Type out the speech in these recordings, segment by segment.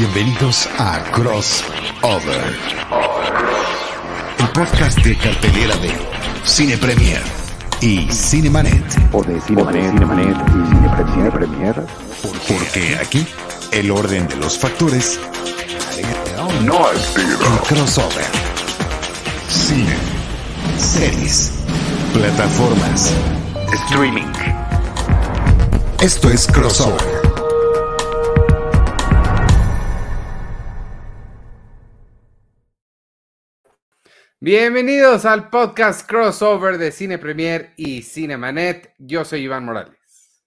Bienvenidos a Crossover, el podcast de cartelera de Cine Premier y Cinemanet. O de Cinemanet, Cinemanet y Cine Premier. Porque aquí el orden de los factores No es el crossover. Cine, series, plataformas. Streaming. Esto es Crossover. Bienvenidos al podcast crossover de Cine Premier y Cinemanet. Yo soy Iván Morales.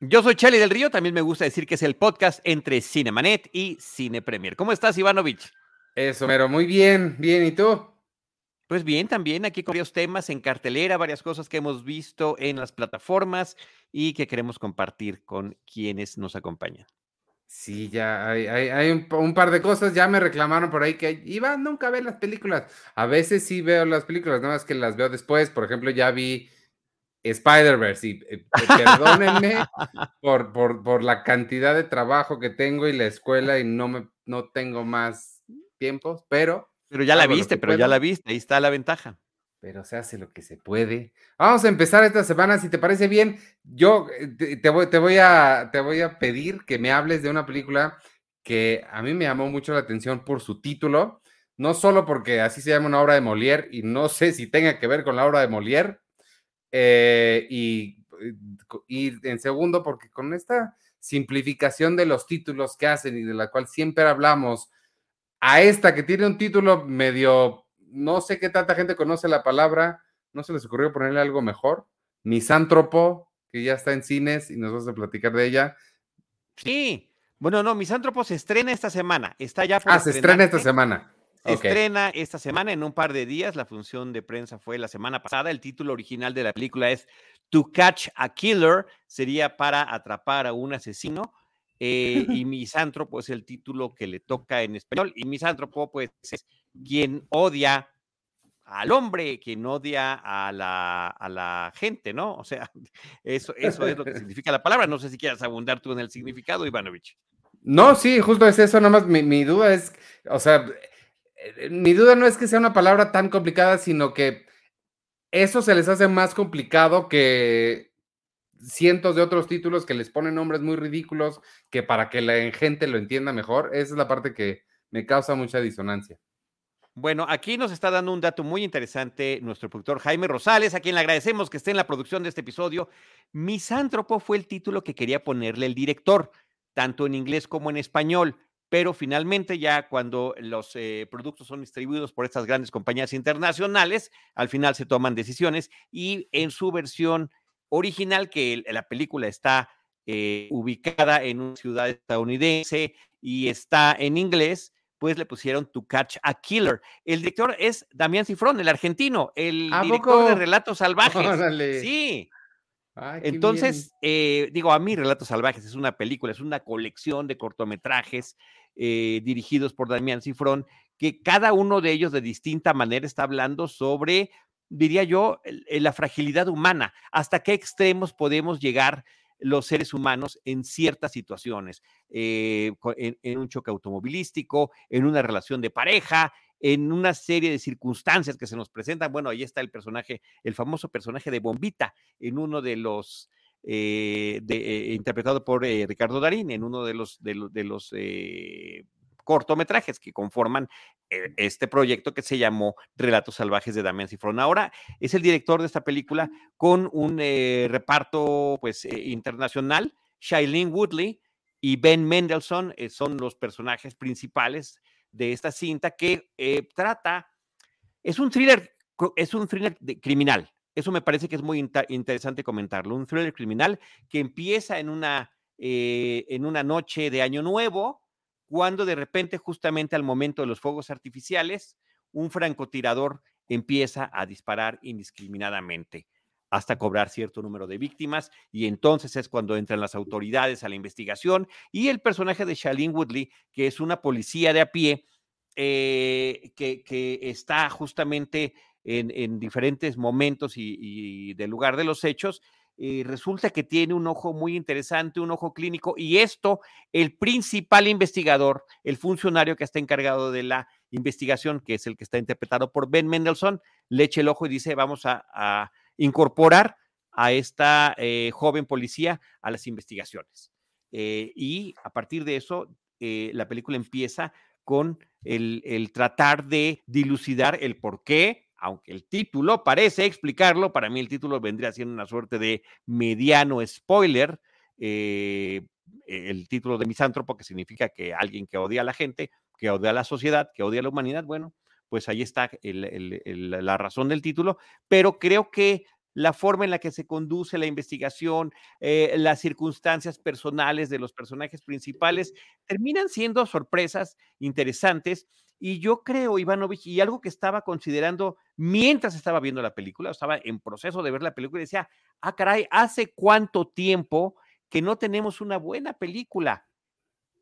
Yo soy Charlie del Río, también me gusta decir que es el podcast entre Cinemanet y Cine Premier. ¿Cómo estás, Ivanovich? Eso, pero muy bien, bien, ¿y tú? Pues bien, también aquí con varios temas en cartelera, varias cosas que hemos visto en las plataformas y que queremos compartir con quienes nos acompañan. Sí, ya hay, hay- hay un, un par de cosas, ya me reclamaron por ahí que Iván nunca ve las películas. A veces sí veo las películas, nada más que las veo después. Por ejemplo, ya vi Spider-Verse y eh, eh, perdónenme por, por, por la cantidad de trabajo que tengo y la escuela y no, me, no tengo más tiempos, pero... Pero ya la viste, pero ya la viste, ahí está la ventaja. Pero se hace lo que se puede. Vamos a empezar esta semana, si te parece bien. Yo eh, te, voy, te, voy a, te voy a pedir que me hables de una película que a mí me llamó mucho la atención por su título, no solo porque así se llama una obra de Molière y no sé si tenga que ver con la obra de Molière, eh, y, y en segundo porque con esta simplificación de los títulos que hacen y de la cual siempre hablamos, a esta que tiene un título medio, no sé qué tanta gente conoce la palabra, no se les ocurrió ponerle algo mejor, misántropo, que ya está en cines y nos vas a platicar de ella. Sí. Bueno, no, Misántropo se estrena esta semana. Está ya por Ah, se estrena esta semana. Se estrena esta semana en un par de días. La función de prensa fue la semana pasada. El título original de la película es To Catch a Killer. Sería para atrapar a un asesino. eh, y misántropo es el título que le toca en español. Y misántropo, pues, es quien odia al hombre, quien odia a la, a la gente, ¿no? O sea, eso, eso es lo que significa la palabra. No sé si quieras abundar tú en el significado, Ivanovich. No, sí, justo es eso, nada más mi, mi duda es, o sea, eh, mi duda no es que sea una palabra tan complicada, sino que eso se les hace más complicado que cientos de otros títulos que les ponen nombres muy ridículos, que para que la gente lo entienda mejor, esa es la parte que me causa mucha disonancia. Bueno, aquí nos está dando un dato muy interesante nuestro productor Jaime Rosales, a quien le agradecemos que esté en la producción de este episodio. Misántropo fue el título que quería ponerle el director, tanto en inglés como en español, pero finalmente ya cuando los eh, productos son distribuidos por estas grandes compañías internacionales, al final se toman decisiones y en su versión original, que la película está eh, ubicada en una ciudad estadounidense y está en inglés, pues le pusieron To Catch a Killer. El director es Damián Cifrón, el argentino, el ¿A director de? Relatos Salvajes. Órale. Sí, Ay, entonces, eh, digo, a mí Relatos Salvajes es una película, es una colección de cortometrajes eh, dirigidos por Damián Cifrón, que cada uno de ellos de distinta manera está hablando sobre, diría yo, el- la fragilidad humana, hasta qué extremos podemos llegar los seres humanos en ciertas situaciones, eh, en, un choque automovilístico, en una relación de pareja, en una serie de circunstancias que se nos presentan. Bueno, ahí está el personaje, el famoso personaje de Bombita, en uno de los, eh, eh, interpretado por Ricardo Darín, en uno de los, de, lo- de los cortometrajes que conforman eh, este proyecto que se llamó Relatos Salvajes de Damián Cifrón. Ahora es el director de esta película con un eh, reparto pues, eh, internacional. Shailene Woodley y Ben Mendelssohn son los personajes principales de esta cinta que trata, es un thriller, es un thriller de- criminal. Eso me parece que es muy interesante comentarlo. Un thriller criminal que empieza en una, en una noche de Año Nuevo, cuando de repente, justamente al momento de los fuegos artificiales, un francotirador empieza a disparar indiscriminadamente hasta cobrar cierto número de víctimas y entonces es cuando entran las autoridades a la investigación y el personaje de Shailene Woodley, que es una policía de a pie, eh, que, que está justamente en, en diferentes momentos y, y del lugar de los hechos, eh, resulta que tiene un ojo muy interesante, un ojo clínico, y esto, el principal investigador, el funcionario que está encargado de la investigación, que es el que está interpretado por Ben Mendelssohn, le echa el ojo y dice, vamos a, incorporar a esta eh, joven policía a las investigaciones. Eh, y a partir de eso, la película empieza con el tratar de dilucidar el por qué aunque el título parece explicarlo, para mí el título vendría siendo una suerte de mediano spoiler. Eh, el título de misántropo, que significa que alguien que odia a la gente, que odia a la sociedad, que odia a la humanidad, bueno, pues ahí está la razón del título, pero creo que la forma en la que se conduce la investigación, eh, las circunstancias personales de los personajes principales, terminan siendo sorpresas interesantes y yo creo, Ivanovich, y algo que estaba considerando mientras estaba viendo la película, estaba en proceso de ver la película y decía, ah, caray, ¿hace cuánto tiempo que no tenemos una buena película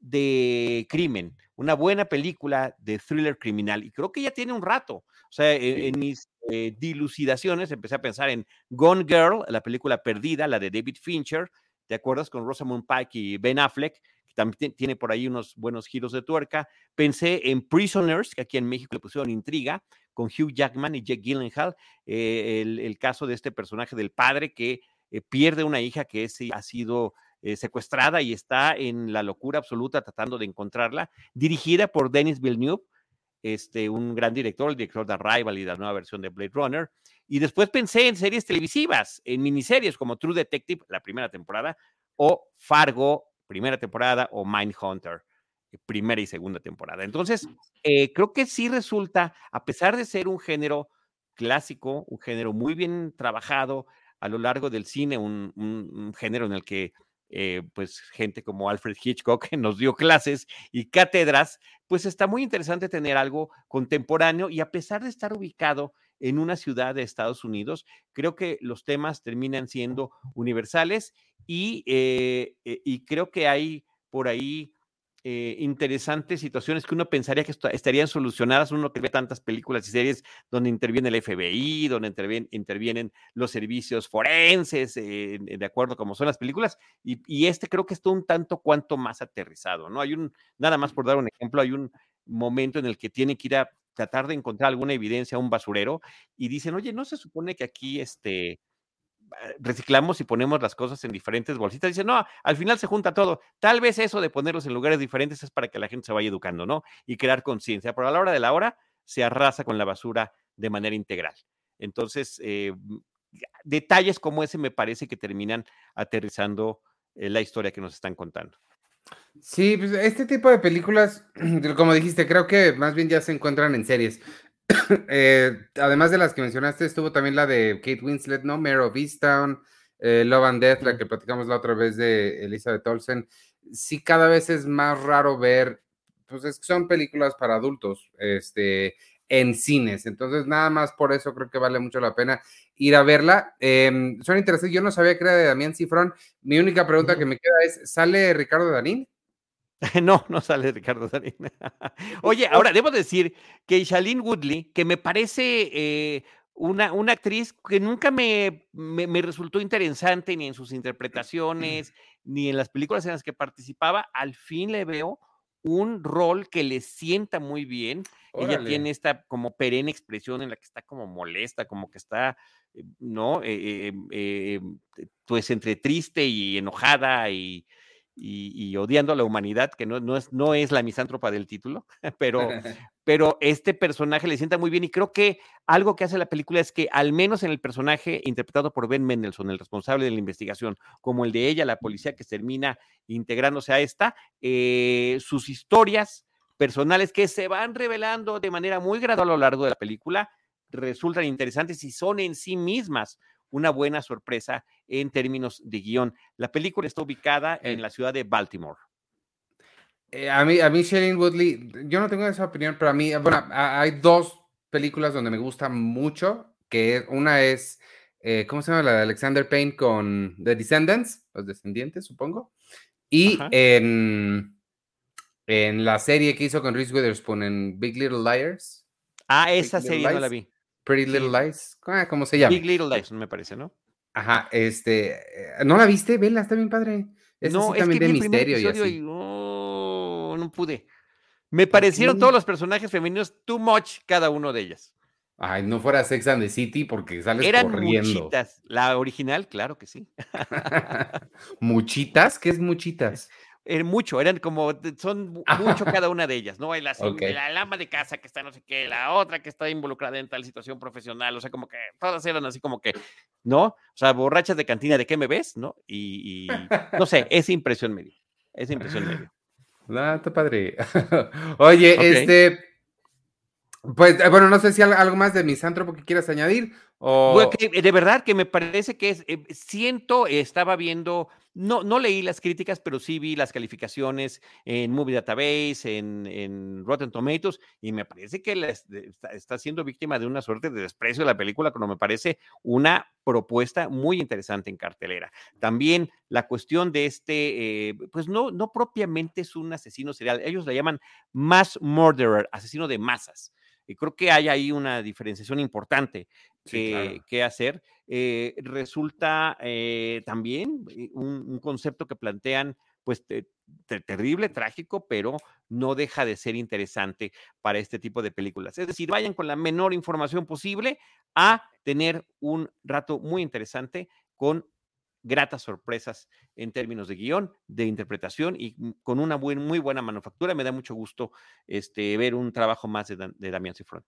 de crimen, una buena película de thriller criminal? Y creo que ya tiene un rato. O sea, e, en, mis eh, dilucidaciones empecé a pensar en Gone Girl, la película perdida, la de David Fincher, ¿te acuerdas? Con Rosamund Pike y Ben Affleck, también tiene por ahí unos buenos giros de tuerca. Pensé en Prisoners, que aquí en México le pusieron intriga, con Hugh Jackman y Jake Gyllenhaal, eh, el, caso de este personaje del padre que eh, pierde una hija que es, ha sido eh, secuestrada y está en la locura absoluta tratando de encontrarla, dirigida por Denis Villeneuve, este, un gran director, el director de Arrival y la nueva versión de Blade Runner. Y después pensé en series televisivas, en miniseries como True Detective, la primera temporada, o Fargo, primera temporada, o Mindhunter, eh, primera y segunda temporada. Entonces, eh, creo que sí resulta, a pesar de ser un género clásico, un género muy bien trabajado a lo largo del cine, un, género en el que eh, pues gente como Alfred Hitchcock nos dio clases y cátedras, pues está muy interesante tener algo contemporáneo y a pesar de estar ubicado en una ciudad de Estados Unidos, creo que los temas terminan siendo universales y, eh, eh, creo que hay por ahí eh, interesantes situaciones que uno pensaría que estarían solucionadas, uno que ve tantas películas y series donde interviene el FBI, donde intervienen, los servicios forenses, de acuerdo como son las películas, y, este creo que está un tanto cuanto más aterrizado, ¿no? Hay nada más por dar un ejemplo, hay un momento en el que tiene que ir a tratar de encontrar alguna evidencia a un basurero y dicen, oye, ¿no se supone que aquí este, eh, reciclamos y ponemos las cosas en diferentes bolsitas. Dicen, no, al final se junta todo. Tal vez eso de ponerlos en lugares diferentes es para que la gente se vaya educando, ¿no? Y crear conciencia. Pero a la hora de la hora se arrasa con la basura de manera integral. Entonces, eh, detalles como ese me parece que terminan aterrizando eh, la historia que nos están contando. Sí, pues este tipo de películas, como dijiste, creo que más bien ya se encuentran en series. Eh, además de las que mencionaste, estuvo también la de Kate Winslet, ¿no? Mare of Easttown, eh, Love and Death, la que platicamos la otra vez de Elizabeth Olsen. Sí, cada vez es más raro ver, pues es que son películas para adultos, este, en cines. Entonces, nada más por eso creo que vale mucho la pena ir a verla. Eh, son interesantes. Yo no sabía que era de Damián Cifrón. Mi única pregunta que me queda es: ¿sale Ricardo Danín? No, no sale Ricardo Darín. Oye, ahora debo decir que Shailene Woodley, que me parece eh, una, una, actriz que nunca me, me, resultó interesante ni en sus interpretaciones, ni en las películas en las que participaba, al fin le veo un rol que le sienta muy bien. Ella tiene esta como perenne expresión en la que está como molesta, como que está, eh, ¿no? Eh, pues entre triste y enojada y y, odiando a la humanidad, que no, no, es, no es la misántropa del título, pero, pero este personaje le sienta muy bien y creo que algo que hace la película es que al menos en el personaje interpretado por Ben Mendelssohn, el responsable de la investigación, como el de ella, la policía que termina integrándose a esta, eh, sus historias personales que se van revelando de manera muy gradual a lo largo de la película resultan interesantes y son en sí mismas una buena sorpresa en términos de guion. La película está ubicada en la ciudad de Baltimore. Eh, a mí, a mí Shailene Woodley, yo no tengo esa opinión, pero a mí, bueno, hay dos películas donde me gusta mucho, que una es, eh, ¿cómo se llama? La de Alexander Payne con The Descendants, los descendientes, supongo. Y en, en la serie que hizo con Reese Witherspoon en Big Little Liars. Ah, esa serie no la vi. Pretty Little Lies, ah, ¿cómo se llama? Big Little Lies, me parece, ¿no? Ajá, este, eh, ¿no la viste? Vela, está bien padre. No, sí es que de vi el misterio y episodio así. y oh, no pude. Me parecieron todos los personajes femeninos too much cada uno de ellas. Ay, no fuera Sex and the City porque sales Eran corriendo. muchitas. La original, claro que sí. ¿Muchitas? ¿Qué es muchitas? Era mucho, eran como, son mu- mucho cada una de ellas, ¿no? La, sem- Ok. la lama de casa que está no sé qué, la otra que está involucrada en tal situación profesional, o sea, como que todas eran así como que, ¿no? O sea, borrachas de cantina, ¿de qué me ves? ¿No? Y, y no sé, esa impresión me dio, esa impresión me dio. Ah, está padre. Oye, Ok. este, pues, eh, bueno, no sé si al- algo más de misántropo que quieras añadir o... Bueno, que, eh, de verdad que me parece que es, eh, siento, estaba viendo, no, no leí las críticas, pero sí vi las calificaciones en Movie Database, en, en Rotten Tomatoes, y me parece que la está, siendo víctima de una suerte de desprecio de la película, cuando me parece una propuesta muy interesante en cartelera. También la cuestión de este, eh, pues no, no propiamente es un asesino serial, ellos le llaman mass murderer, asesino de masas. Y creo que hay ahí una diferenciación importante Sí, hacer. Eh, resulta eh, también eh, un, concepto que plantean, pues te- te- terrible, trágico, pero no deja de ser interesante para este tipo de películas. Es decir, vayan con la menor información posible a tener un rato muy interesante con gratas sorpresas en términos de guion, de interpretación y con una muy buena manufactura. Me da mucho gusto este, ver un trabajo más de, de Damián Cifrón.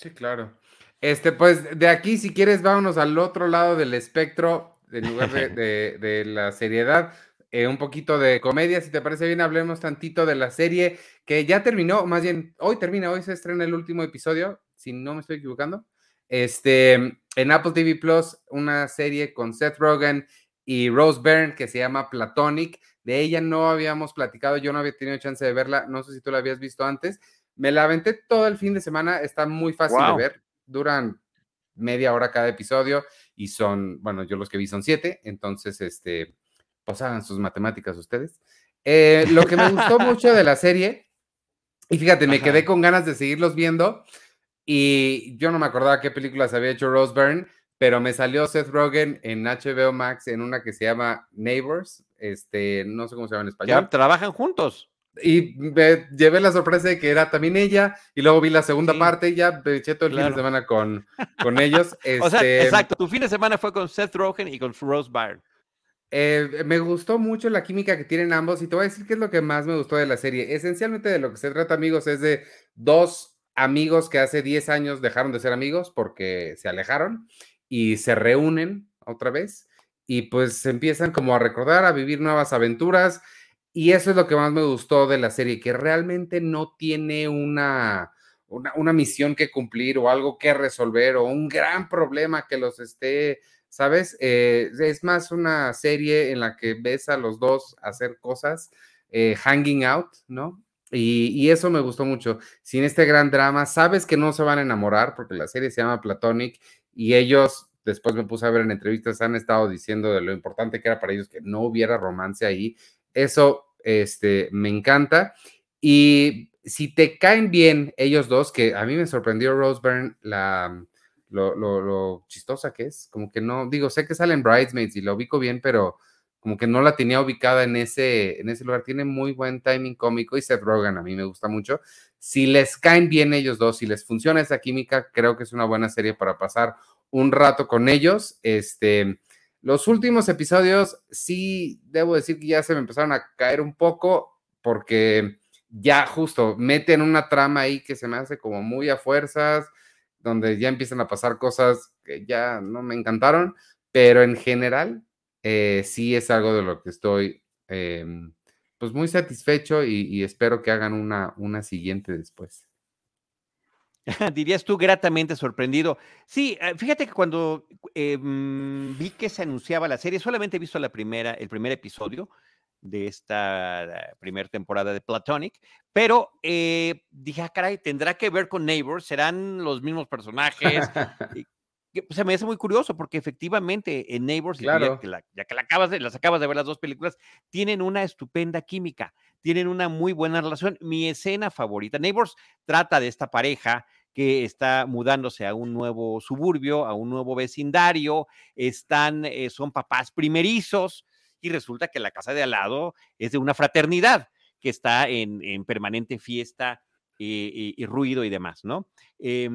Sí, claro. Este, pues de aquí, si quieres, vámonos al otro lado del espectro, en lugar de, de- de la seriedad, eh, un poquito de comedia, si te parece bien, hablemos tantito de la serie que ya terminó, más bien, hoy termina, hoy se estrena el último episodio, si no me estoy equivocando. Este, en Apple TV Plus, una serie con Seth Rogen y Rose Byrne que se llama Platonic. De ella no habíamos platicado, yo no había tenido chance de verla, no sé si tú la habías visto antes. Me la aventé todo el fin de semana, está muy fácil de ver, duran media hora cada episodio y son, bueno, yo los que vi son siete, entonces, este, pues hagan sus matemáticas ustedes. Eh, lo que me gustó mucho de la serie, y fíjate, me Ajá. quedé con ganas de seguirlos viendo y yo no me acordaba qué películas había hecho Rose Byrne, pero me salió Seth Rogen en HBO Max en una que se llama Neighbors, este, no sé cómo se llama en español. Ya trabajan juntos. Y me llevé la sorpresa de que era también ella, y luego vi la segunda Sí. parte y ya me eché todo el fin Claro. de semana con, con ellos. O sea, Este, exacto, tu fin de semana fue con Seth Rogen y con Rose Byrne. eh, me gustó mucho la química que tienen ambos, y te voy a decir qué es lo que más me gustó de la serie. Esencialmente de lo que se trata, amigos, es de dos amigos que hace 10 años dejaron de ser amigos porque se alejaron y se reúnen otra vez y pues empiezan como a recordar, a vivir nuevas aventuras y eso es lo que más me gustó de la serie, que realmente no tiene una, una, una misión que cumplir o algo que resolver o un gran problema que los esté, ¿sabes? Eh, es más una serie en la que ves a los dos hacer cosas, eh, hanging out, ¿no? Y, y eso me gustó mucho. Sin este gran drama, sabes que no se van a enamorar porque la serie se llama Platonic y ellos, después me puse a ver en entrevistas, han estado diciendo de lo importante que era para ellos que no hubiera romance ahí. Eso este, me encanta. Y si te caen bien ellos dos, que a mí me sorprendió Rose Byrne la, lo, lo, lo chistosa que es, como que no, digo, sé que salen Bridesmaids y la ubico bien, pero como que no la tenía ubicada en ese, en ese lugar. Tiene muy buen timing cómico y Seth Rogen a mí me gusta mucho. Si les caen bien ellos dos, si les funciona esa química, creo que es una buena serie para pasar un rato con ellos. Este, los últimos episodios sí debo decir que ya se me empezaron a caer un poco porque ya justo meten una trama ahí que se me hace como muy a fuerzas, donde ya empiezan a pasar cosas que ya no me encantaron, pero en general eh, sí es algo de lo que estoy eh, pues muy satisfecho y, y, espero que hagan una, una siguiente después. Dirías tú gratamente sorprendido. Sí, eh, fíjate que cuando eh, vi que se anunciaba la serie, solamente he visto la primera, el primer episodio de esta primera temporada de Platonic, pero eh, dije, ah, caray, tendrá que ver con Neighbors, serán los mismos personajes. que, se me hace muy curioso porque efectivamente en Neighbors, claro. ya, que la, ya que la acabas de, las acabas de ver las dos películas, tienen una estupenda química, tienen una muy buena relación. Mi escena favorita, Neighbors trata de esta pareja que está mudándose a un nuevo suburbio, a un nuevo vecindario, están, eh, son papás primerizos y resulta que la casa de al lado es de una fraternidad que está en, en permanente fiesta y, ruido y demás, ¿no? Y,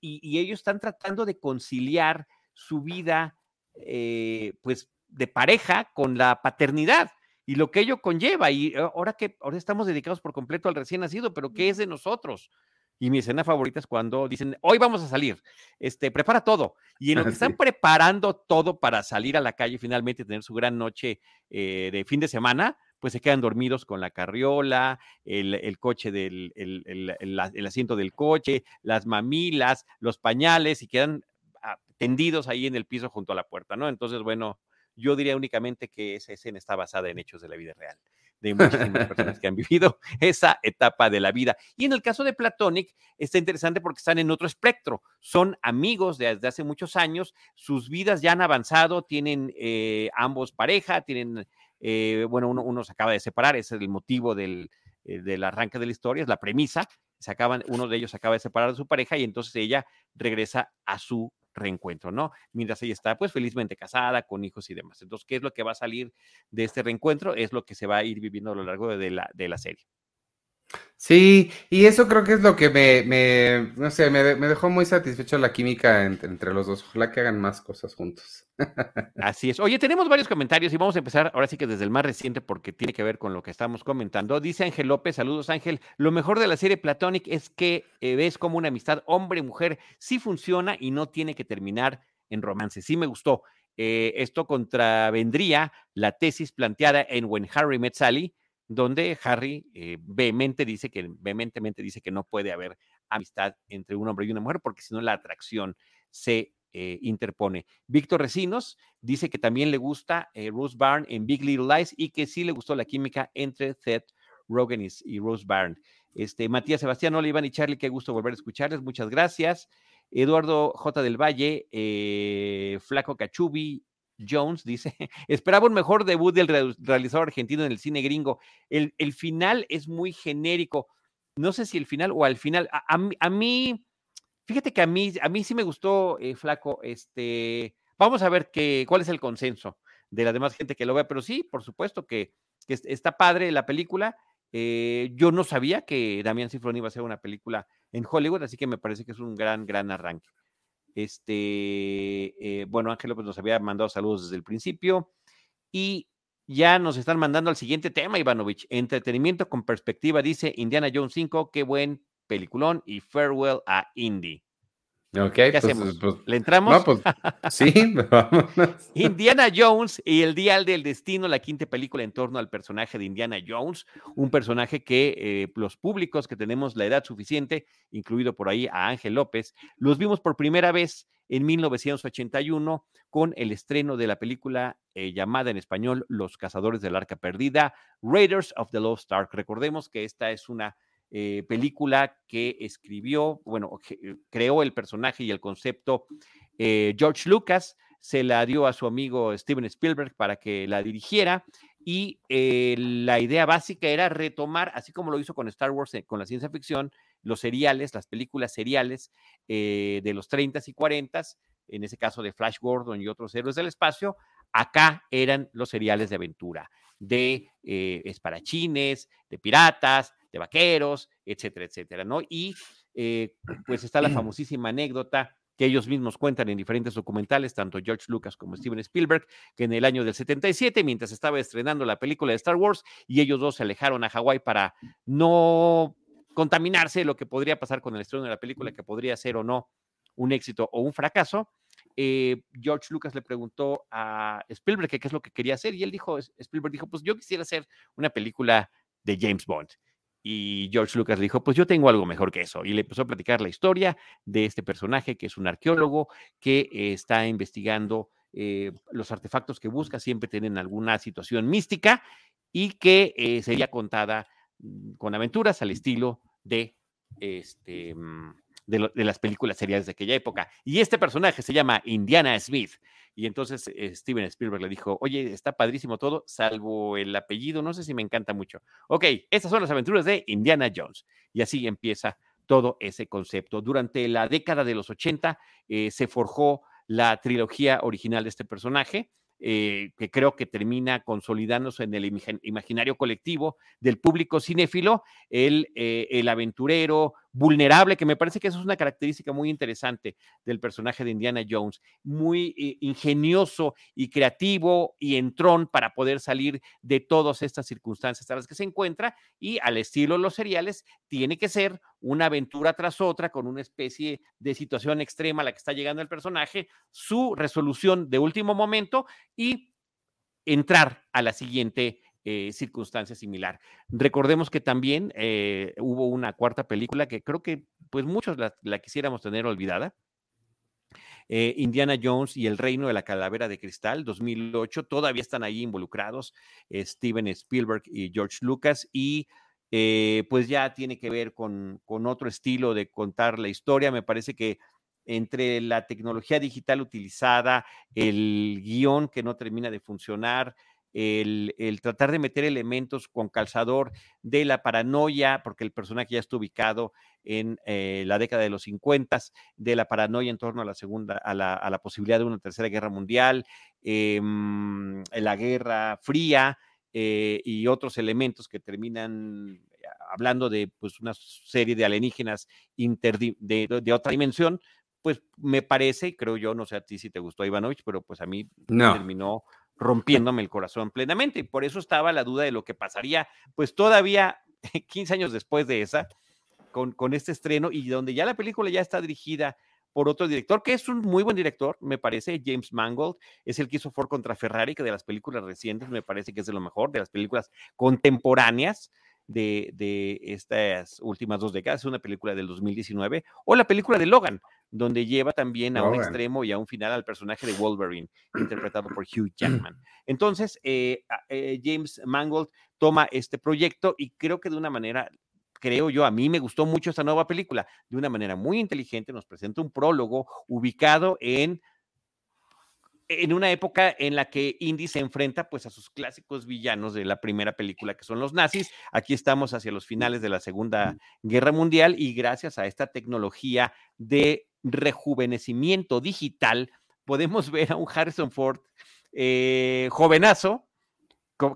y, ellos están tratando de conciliar su vida, eh, pues, de pareja con la paternidad y lo que ello conlleva. Y ahora que ahora estamos dedicados por completo al recién nacido, pero ¿qué es de nosotros? Y mi escena favorita es cuando dicen, hoy vamos a salir, este, prepara todo. Y en lo que están preparando todo para salir a la calle finalmente tener su gran noche eh, de fin de semana, pues se quedan dormidos con la carriola, el, el coche del, el, el, el, asiento del coche, las mamilas, los pañales y quedan ah, tendidos ahí en el piso junto a la puerta, ¿no? Entonces, bueno, yo diría únicamente que esa escena está basada en hechos de la vida real de muchísimas personas que han vivido esa etapa de la vida. Y en el caso de Platonic, está interesante porque están en otro espectro. Son amigos desde hace muchos años, sus vidas ya han avanzado, tienen eh, ambos pareja, tienen, eh, bueno, uno, uno, se acaba de separar, ese es el motivo del, eh, del arranque de la historia, es la premisa. Se acaban, uno de ellos acaba de separar de su pareja y entonces ella regresa a su reencuentro, ¿no? Mientras ella está pues felizmente casada, con hijos y demás. Entonces, ¿qué es lo que va a salir de este reencuentro? Es lo que se va a ir viviendo a lo largo de la, de la serie. Sí, y eso creo que es lo que me, me no sé, me, dejó muy satisfecho la química entre, entre, los dos. Ojalá que hagan más cosas juntos. Así es. Oye, tenemos varios comentarios y vamos a empezar ahora sí que desde el más reciente porque tiene que ver con lo que estamos comentando. Dice Ángel López, saludos Ángel, lo mejor de la serie Platonic es que eh, ves como una amistad hombre-mujer sí funciona y no tiene que terminar en romance. Sí me gustó. Eh, esto contravendría la tesis planteada en When Harry Met Sally, donde Harry eh, vehemente dice que, vehementemente dice que no puede haber amistad entre un hombre y una mujer, porque si no la atracción se eh, interpone. Víctor Recinos dice que también le gusta eh, Rose Byrne en Big Little Lies y que sí le gustó la química entre Seth Rogen y, Rose Byrne. Este, Matías Sebastián, Olivan y Charlie, qué gusto volver a escucharles, muchas gracias. Eduardo J. del Valle, Flaco Cachubi, Jones dice, esperaba un mejor debut del realizador argentino en el cine gringo. El, el, final es muy genérico. No sé si el final o al final. A, a, a mí, fíjate que a mí, a mí sí me gustó, eh, Flaco. Este, vamos a ver que, cuál es el consenso de la demás gente que lo vea, pero sí, por supuesto que, que está padre la película. Eh, yo no sabía que Damián Cifrón iba a hacer una película en Hollywood, así que me parece que es un gran, gran arranque. Este, eh, bueno, Ángel López nos había mandado saludos desde el principio y ya nos están mandando al siguiente tema, Ivanovich. Entretenimiento con perspectiva, dice Indiana Jones 5, qué buen peliculón y farewell a Indy. Ok, ¿Qué pues, hacemos? pues, ¿Le entramos? No, pues sí, vámonos. Indiana Jones y el Dial del Destino, la quinta película en torno al personaje de Indiana Jones, un personaje que eh, los públicos que tenemos la edad suficiente, incluido por ahí a Ángel López, los vimos por primera vez en 1981 con el estreno de la película eh, llamada en español Los Cazadores del Arca Perdida, Raiders of the Lost Ark. Recordemos que esta es una eh, película que escribió, bueno, que creó el personaje y el concepto eh, George Lucas, se la dio a su amigo Steven Spielberg para que la dirigiera y eh, la idea básica era retomar, así como lo hizo con Star Wars, eh, con la ciencia ficción, los seriales, las películas seriales eh, de los 30s y 40s, en ese caso de Flash Gordon y otros héroes del espacio, acá eran los seriales de aventura, de eh, esparachines, de piratas, de vaqueros, etcétera, etcétera, ¿no? Y eh, pues está la famosísima anécdota que ellos mismos cuentan en diferentes documentales, tanto George Lucas como Steven Spielberg, que en el año del 77, mientras estaba estrenando la película de Star Wars, y ellos dos se alejaron a Hawái para no contaminarse lo que podría pasar con el estreno de la película, que podría ser o no un éxito o un fracaso. Eh, George Lucas le preguntó a Spielberg qué es lo que quería hacer y él dijo, Spielberg dijo, pues yo quisiera hacer una película de James Bond. Y George Lucas dijo, pues yo tengo algo mejor que eso. Y le empezó a platicar la historia de este personaje que es un arqueólogo que está investigando eh, los artefactos que busca, siempre tienen alguna situación mística y que eh, sería contada mm, con aventuras al estilo de, este, mm, de, las películas seriales de aquella época. Y este personaje se llama Indiana Smith. Y entonces eh, Steven Spielberg le dijo, oye, está padrísimo todo, salvo el apellido, no sé si me encanta mucho. Ok, estas son las aventuras de Indiana Jones. Y así empieza todo ese concepto. Durante la década de los 80 eh, se forjó la trilogía original de este personaje, eh, que creo que termina consolidándose en el imaginario colectivo del público cinéfilo, el, eh, el aventurero vulnerable, que me parece que eso es una característica muy interesante del personaje de Indiana Jones, muy eh, ingenioso y creativo y entrón para poder salir de todas estas circunstancias a las que se encuentra y al estilo de los seriales tiene que ser una aventura tras otra con una especie de situación extrema a la que está llegando el personaje, su resolución de último momento y entrar a la siguiente eh, circunstancia similar. Recordemos que también eh, hubo una cuarta película que creo que pues muchos la, quisiéramos tener olvidada. Eh, Indiana Jones y el Reino de la Calavera de Cristal, 2008, todavía están ahí involucrados Steven Spielberg y George Lucas y pues ya tiene que ver con, con otro estilo de contar la historia. Me parece que entre la tecnología digital utilizada, el guion que no termina de funcionar, el, tratar de meter elementos con calzador de la paranoia, porque el personaje ya está ubicado en eh, la década de los 50, de la paranoia en torno a la segunda, a la, posibilidad de una tercera guerra mundial, em, la guerra fría eh, y otros elementos que terminan hablando de pues, una serie de alienígenas de, otra dimensión, pues me parece, creo yo, no sé a ti si te gustó Ivanovich, pero pues a mí terminó rompiéndome el corazón plenamente. Y por eso estaba la duda de lo que pasaría, pues todavía 15 años después de esa, con, con este estreno y donde ya la película ya está dirigida por otro director, que es un muy buen director, me parece, James Mangold, es el que hizo Ford contra Ferrari, que de las películas recientes me parece que es lo mejor, de las películas contemporáneas de, de estas últimas dos décadas, una película del 2019, o la película de Logan, donde lleva también a un extremo y a un final al personaje de Wolverine, interpretado por Hugh Jackman. Entonces, eh, eh, James Mangold toma este proyecto y creo que de una manera creo yo, a mí me gustó mucho esta nueva película. De una manera muy inteligente nos presenta un prólogo ubicado en en una época en la que Indy se enfrenta pues a sus clásicos villanos de la primera película que son los nazis. Aquí estamos hacia los finales de la Segunda Guerra Mundial y gracias a esta tecnología de rejuvenecimiento digital podemos ver a un Harrison Ford eh, jovenazo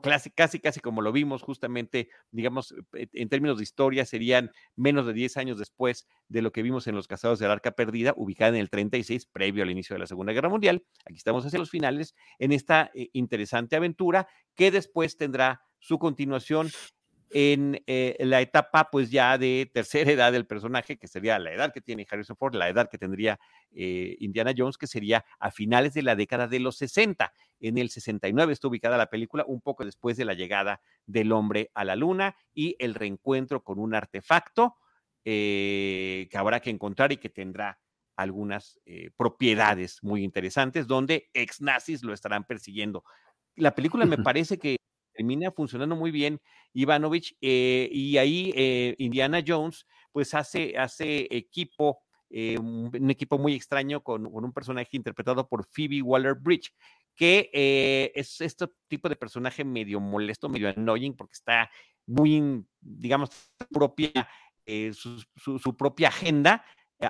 casi, casi, casi como lo vimos justamente, digamos, eh, en términos de historia, serían menos de 10 años después de lo que vimos en Los Casados del Arca Perdida, ubicada en el 36, previo al inicio de la Segunda Guerra Mundial. Aquí estamos hacia los finales, en esta eh, interesante aventura que después tendrá su continuación en eh, la etapa pues ya de tercera edad del personaje, que sería la edad que tiene Harrison Ford, la edad que tendría eh, Indiana Jones, que sería a finales de la década de los 60. En el 69 está ubicada la película, un poco después de la llegada del hombre a la luna y el reencuentro con un artefacto eh, que habrá que encontrar y que tendrá algunas propiedades muy interesantes donde ex nazis lo estarán persiguiendo. La película me parece que termina funcionando muy bien Ivanovich eh, y ahí eh, Indiana Jones pues hace, hace equipo, eh, un, equipo muy extraño con, un personaje interpretado por Phoebe Waller-Bridge, que es este tipo de personaje medio molesto, medio annoying, porque está muy, digamos, propia, su, propia agenda,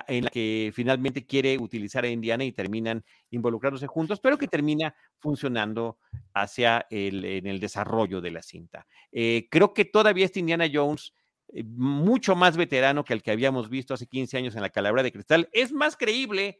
en la que finalmente quiere utilizar a Indiana y terminan involucrándose juntos, pero que termina funcionando hacia el, en el desarrollo de la cinta. Eh, creo que todavía este Indiana Jones, eh, mucho más veterano que el que habíamos visto hace 15 años en la Calabra de Cristal, es más creíble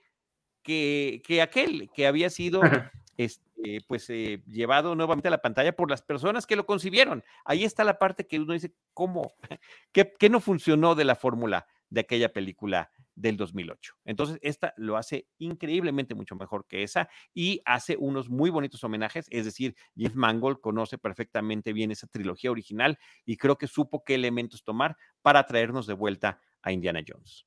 que, que aquel que había sido este, pues eh, llevado nuevamente a la pantalla por las personas que lo concibieron. Ahí está la parte que uno dice, ¿cómo? ¿Qué, qué no funcionó de la fórmula de aquella película del 2008. Entonces, esta lo hace increíblemente mucho mejor que esa y hace unos muy bonitos homenajes, es decir, Jeff Mangold conoce perfectamente bien esa trilogía original y creo que supo qué elementos tomar para traernos de vuelta a Indiana Jones.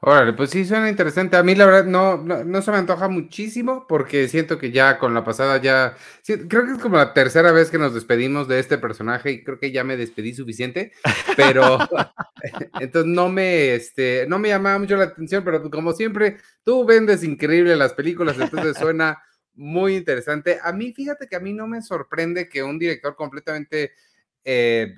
Órale, pues sí, suena interesante. A mí la verdad no, no, se me antoja muchísimo porque siento que ya con la pasada ya, creo que es como la tercera vez que nos despedimos de este personaje y creo que ya me despedí suficiente, pero entonces no me, este, no me llamaba mucho la atención, pero como siempre, tú vendes increíble las películas, entonces suena muy interesante. A mí, fíjate que a mí no me sorprende que un director completamente... Eh,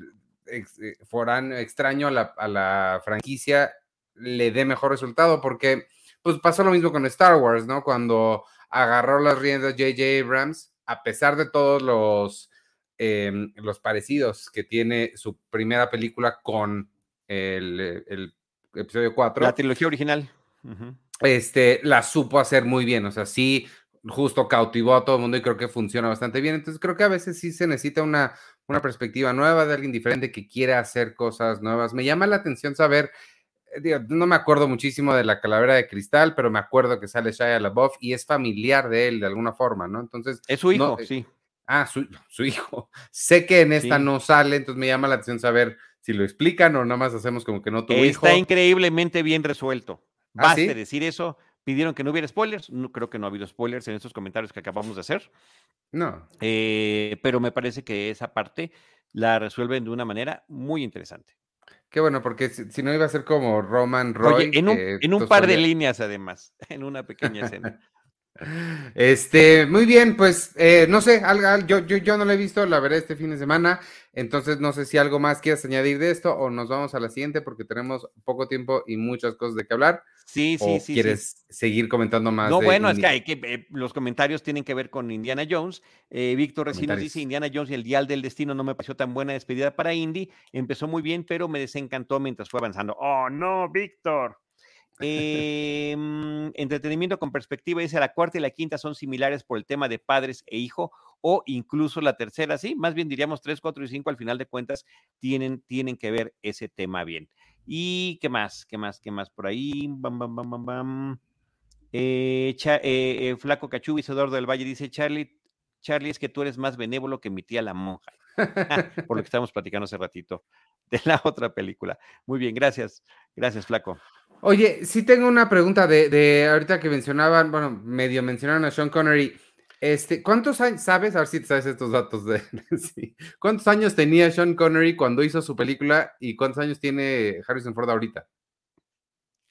ex- eh, foráneo, extraño a la, a la franquicia le dé mejor resultado, porque pues pasó lo mismo con Star Wars, ¿no? Cuando agarró las riendas J.J. Abrams, a pesar de todos los, em, los parecidos que tiene su primera película con el, eh, el episodio 4 La trilogía original. Este, la supo hacer muy bien, o sea, sí, justo cautivó a todo el mundo y creo que funciona bastante bien. Entonces creo que a veces sí se necesita una, una perspectiva nueva de alguien diferente que quiera hacer cosas nuevas. Me llama la atención saber, digo, no me acuerdo muchísimo de la calavera de cristal, pero me acuerdo que sale Shia LaBeouf y es familiar de él de alguna forma, ¿no? Entonces, Es su hijo, No, eh, sí. ah, su, su hijo. Sé que en esta Sí. no sale, entonces me llama la atención saber si lo explican o nada más hacemos como que no tuvo hijo. Está increíblemente bien resuelto. ¿Ah, Basta sí? decir eso. Pidieron que no hubiera spoilers. No, creo que no ha habido spoilers en estos comentarios que acabamos de hacer. No. Eh, pero me parece que esa parte la resuelven de una manera muy interesante. Qué bueno, porque si, si no iba a ser como Roman Roy. Oye, en un, en par de líneas además, en una pequeña escena. Este, muy bien, pues eh, no sé, yo, yo, yo no la he visto, la veré este fin de semana, entonces no sé si algo más quieras añadir de esto o nos vamos a la siguiente porque tenemos poco tiempo y muchas cosas de qué hablar. Sí, sí, o sí. sí. quieres seguir comentando más. No, de bueno, es que, hay que eh, los comentarios tienen que ver con Indiana Jones. Eh, Víctor Recinos Comentarios. dice, Indiana Jones y el Dial del Destino no me pareció tan buena despedida para Indy. Empezó muy bien, pero me desencantó mientras fue avanzando. Oh, no, Víctor. Eh, mm, entretenimiento con perspectiva, dice la cuarta y la quinta son similares por el tema de padres e hijo, o incluso la tercera, sí, más bien diríamos tres, cuatro y cinco, al final de cuentas, tienen, tienen que ver ese tema bien. ¿Y qué más? ¿Qué más? ¿Qué más por ahí? Bam, bam, bam, bam, bam. Eh, eh, eh, Flaco Cachubi, Eduardo del Valle, dice Charlie, Charlie, es que tú eres más benévolo que mi tía la monja. Por lo que estábamos platicando hace ratito de la otra película. Muy bien, gracias. Gracias, Flaco. Oye, sí tengo una pregunta de, de ahorita que mencionaban, bueno, medio mencionaron a Sean Connery. Este, ¿cuántos años, sabes? A ver si te sabes estos datos de, sí. ¿Cuántos años tenía Sean Connery cuando hizo su película y cuántos años tiene Harrison Ford ahorita?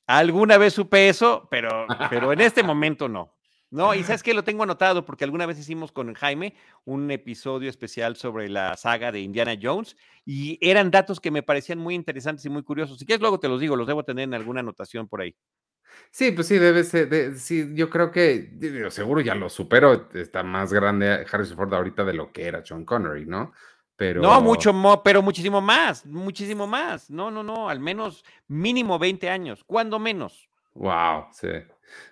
Alguna vez supe eso, pero, pero en este momento no. No, y sabes que lo tengo anotado porque alguna vez hicimos con Jaime un episodio especial sobre la saga de Indiana Jones y eran datos que me parecían muy interesantes y muy curiosos. Si quieres, luego te los digo, los debo tener en alguna anotación por ahí. Sí, pues sí, debe ser, de- sí, yo creo que, digo, seguro ya lo supero, está más grande Harrison Ford ahorita de lo que era Sean Connery, ¿no? Pero... No, mucho, pero muchísimo más, muchísimo más. No, no, no, al menos mínimo 20 años, cuando menos. Wow, sí.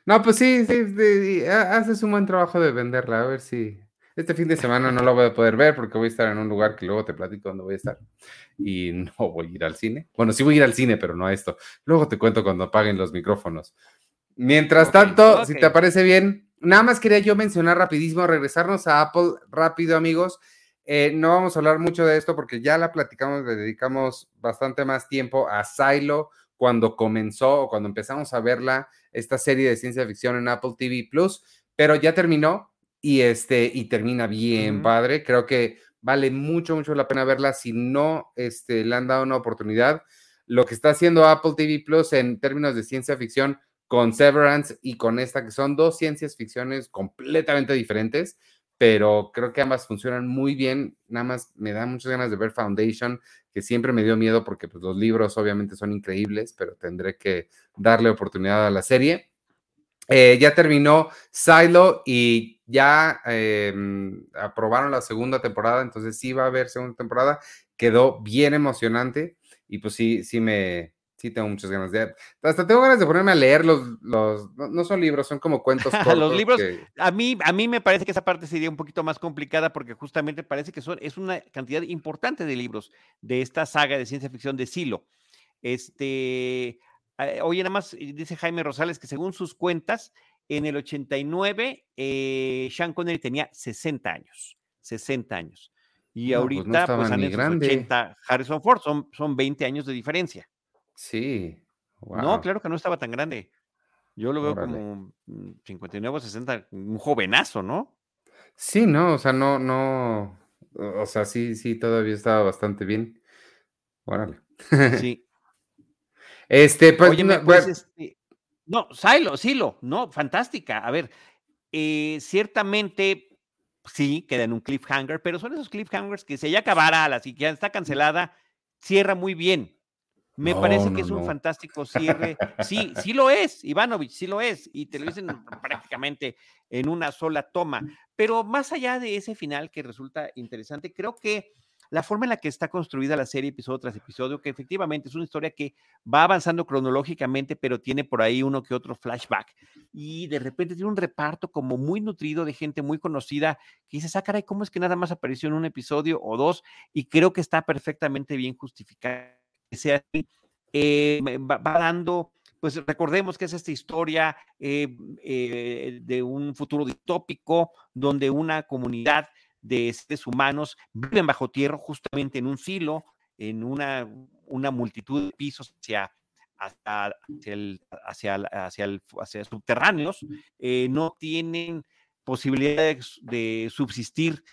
No, pues sí, sí, sí, ha- haces un buen trabajo de venderla, a ver si... Este fin de semana no lo voy a poder ver porque voy a estar en un lugar que luego te platico dónde voy a estar. Y no voy a ir al cine. Bueno, sí voy a ir al cine, pero no a esto. Luego te cuento cuando apaguen los micrófonos. Mientras tanto, si te parece bien, nada más quería yo mencionar rapidísimo, regresarnos a Apple rápido, amigos. Eh, no vamos a hablar mucho de esto porque ya la platicamos, le dedicamos bastante más tiempo a Silo cuando comenzó o cuando empezamos a verla, esta serie de ciencia ficción en Apple TV Plus, pero ya terminó y este y termina bien padre. Creo que vale mucho, mucho la pena verla si no este, le han dado una oportunidad. Lo que está haciendo Apple TV Plus en términos de ciencia ficción con Severance y con esta, que son dos ciencias ficciones completamente diferentes, pero creo que ambas funcionan muy bien. Nada más me da muchas ganas de ver Foundation, que siempre me dio miedo porque pues, los libros obviamente son increíbles, pero tendré que darle oportunidad a la serie. Eh, ya terminó Silo y ya eh, aprobaron la segunda temporada, entonces sí va a haber segunda temporada. Quedó bien emocionante y pues sí, sí me, sí tengo muchas ganas de, hasta tengo ganas de ponerme a leer los, los no, no son libros, son como cuentos cortos. Los libros, que- A mí, a mí me parece que esa parte sería un poquito más complicada porque justamente parece que son, es una cantidad importante de libros de esta saga de ciencia ficción de Silo. Este, eh, oye, nada más eh, dice Jaime Rosales que según sus cuentas, en el 89, eh, Sean Connery tenía 60 años. 60 años. Y No, pues no ahorita, pues, han sus grande. 80 Harrison Ford, son, son 20 años de diferencia. sí. No, wow. claro que no estaba tan grande. Yo lo veo Órale. como mm, 59 o 60, un jovenazo, ¿no? Sí, no, o sea, no, no, o sea, sí, sí, todavía estaba bastante bien. Órale. Sí. Este, pues, Óyeme, no, pues, este, no, Silo, Silo, no, fantástica. A ver, eh, ciertamente sí, queda en un cliffhanger, pero son esos cliffhangers que si ya acabara, la si ya está cancelada, cierra muy bien. Me No, parece no, que es un no. fantástico cierre. Sí, sí lo es, Ivanovich, sí lo es. Y te lo dicen prácticamente en una sola toma. Pero más allá de ese final que resulta interesante, creo que la forma en la que está construida la serie episodio tras episodio, que efectivamente es una historia que va avanzando cronológicamente, pero tiene por ahí uno que otro flashback. Y de repente tiene un reparto como muy nutrido de gente muy conocida que dices, ah, caray, ¿cómo es que nada más apareció en un episodio o dos? Y creo que está perfectamente bien justificado que sea así. Eh, va dando, pues recordemos que es esta historia eh, eh, de un futuro distópico donde una comunidad de seres humanos viven bajo tierra justamente en un silo, en una, una multitud de pisos hacia, hacia, el- hacia, hacia, hacia subterráneos, eh, no tienen posibilidades de subsistir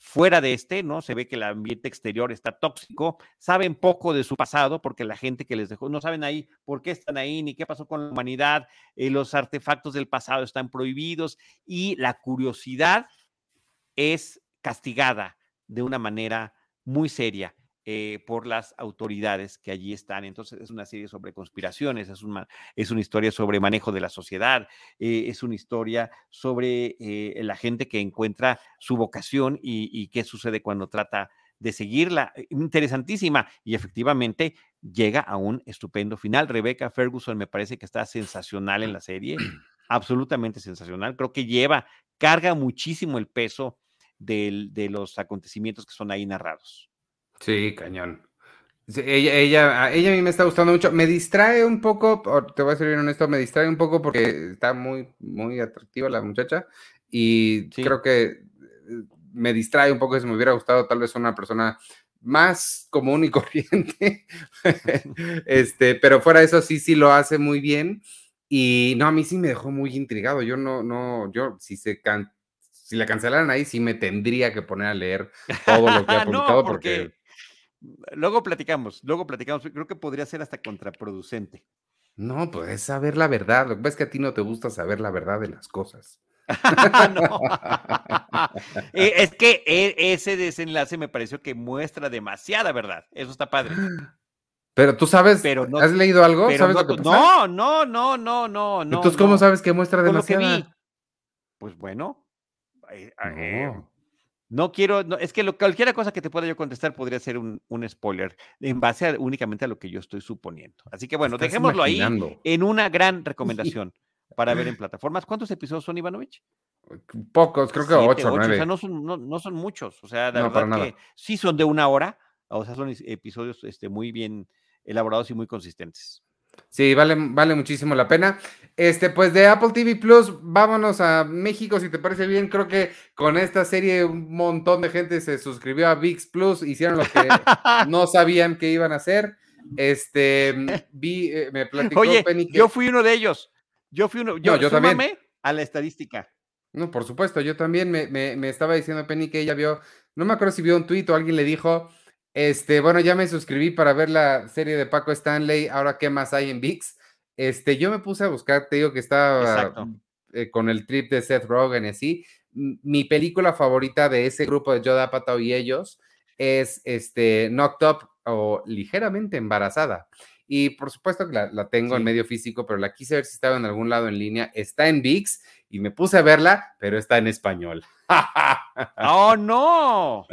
fuera de este, ¿no? Se ve que el ambiente exterior está tóxico, saben poco de su pasado porque la gente que les dejó, no saben ahí por qué están ahí, ni qué pasó con la humanidad, eh, los artefactos del pasado están prohibidos y la curiosidad es castigada de una manera muy seria eh, por las autoridades que allí están. Entonces es una serie sobre conspiraciones, es una, es una historia sobre manejo de la sociedad, eh, es una historia sobre eh, la gente que encuentra su vocación y, y qué sucede cuando trata de seguirla. Interesantísima y efectivamente llega a un estupendo final. Rebecca Ferguson me parece que está sensacional en la serie, absolutamente sensacional. Creo que lleva, carga muchísimo el peso del- de los acontecimientos que son ahí narrados. Sí, cañón. Sí, ella, ella, a ella a mí me está gustando mucho. Me distrae un poco, te voy a ser bien honesto, me distrae un poco porque está muy, muy atractiva la muchacha y Sí. creo que eh, me distrae un poco si me hubiera gustado tal vez una persona más común y corriente. este, pero fuera de eso sí, sí lo hace muy bien. Y no, a mí sí me dejó muy intrigado. Yo no, no, yo si se can- si la cancelaran ahí, sí me tendría que poner a leer todo lo que ha No, publicado porque porque luego platicamos, luego platicamos. Creo que podría ser hasta contraproducente. No, pues es saber la verdad. Lo que pasa es que a ti no te gusta saber la verdad de las cosas. No. Eh, es que e- ese desenlace me pareció que muestra demasiada verdad. Eso está padre. Pero tú sabes, Pero no- ¿has leído algo? Pero ¿Sabes no, lo que pasa? no, no, no, no, no. Entonces, ¿cómo no. sabes que muestra demasiada? Pues bueno. Eh, eh, No. No quiero, no, es que lo, cualquier cosa que te pueda yo contestar podría ser un, un spoiler en base a- únicamente a lo que yo estoy suponiendo. Así que bueno, dejémoslo ahí en una gran recomendación para ver en plataformas. ¿Cuántos episodios son, Ivanovich? Pocos, creo que Siete, ocho o O nueve. sea, no son, no, no son muchos. O sea, la No, verdad que sí son de una hora. O sea, son episodios este, muy bien elaborados y muy consistentes. Sí, vale, vale muchísimo la pena. Este, pues de Apple TV Plus, vámonos a México, si te parece bien. Creo que con esta serie un montón de gente se suscribió a VIX Plus, hicieron lo que no sabían que iban a hacer. Este, vi, eh, me platicó Oye, Penny que- yo fui uno de ellos. Yo fui uno. Yo, yo también. a la estadística. No, por supuesto, yo también me, me- me estaba diciendo Penny que ella vio, no me acuerdo si vio un tuit o alguien le dijo, este, bueno, ya me suscribí para ver la serie de Paco Stanley, ahora qué más hay en VIX. Este, yo me puse a buscar, te digo que estaba eh, con el trip de Seth Rogen y así. Mi película favorita de ese grupo de Joe Apatow y ellos es este Knocked Up o Ligeramente Embarazada. Y por supuesto que la, la tengo en medio físico, pero la quise ver si estaba en algún lado en línea. Está en VIX y me puse a verla, pero está en español. ¡Oh, no!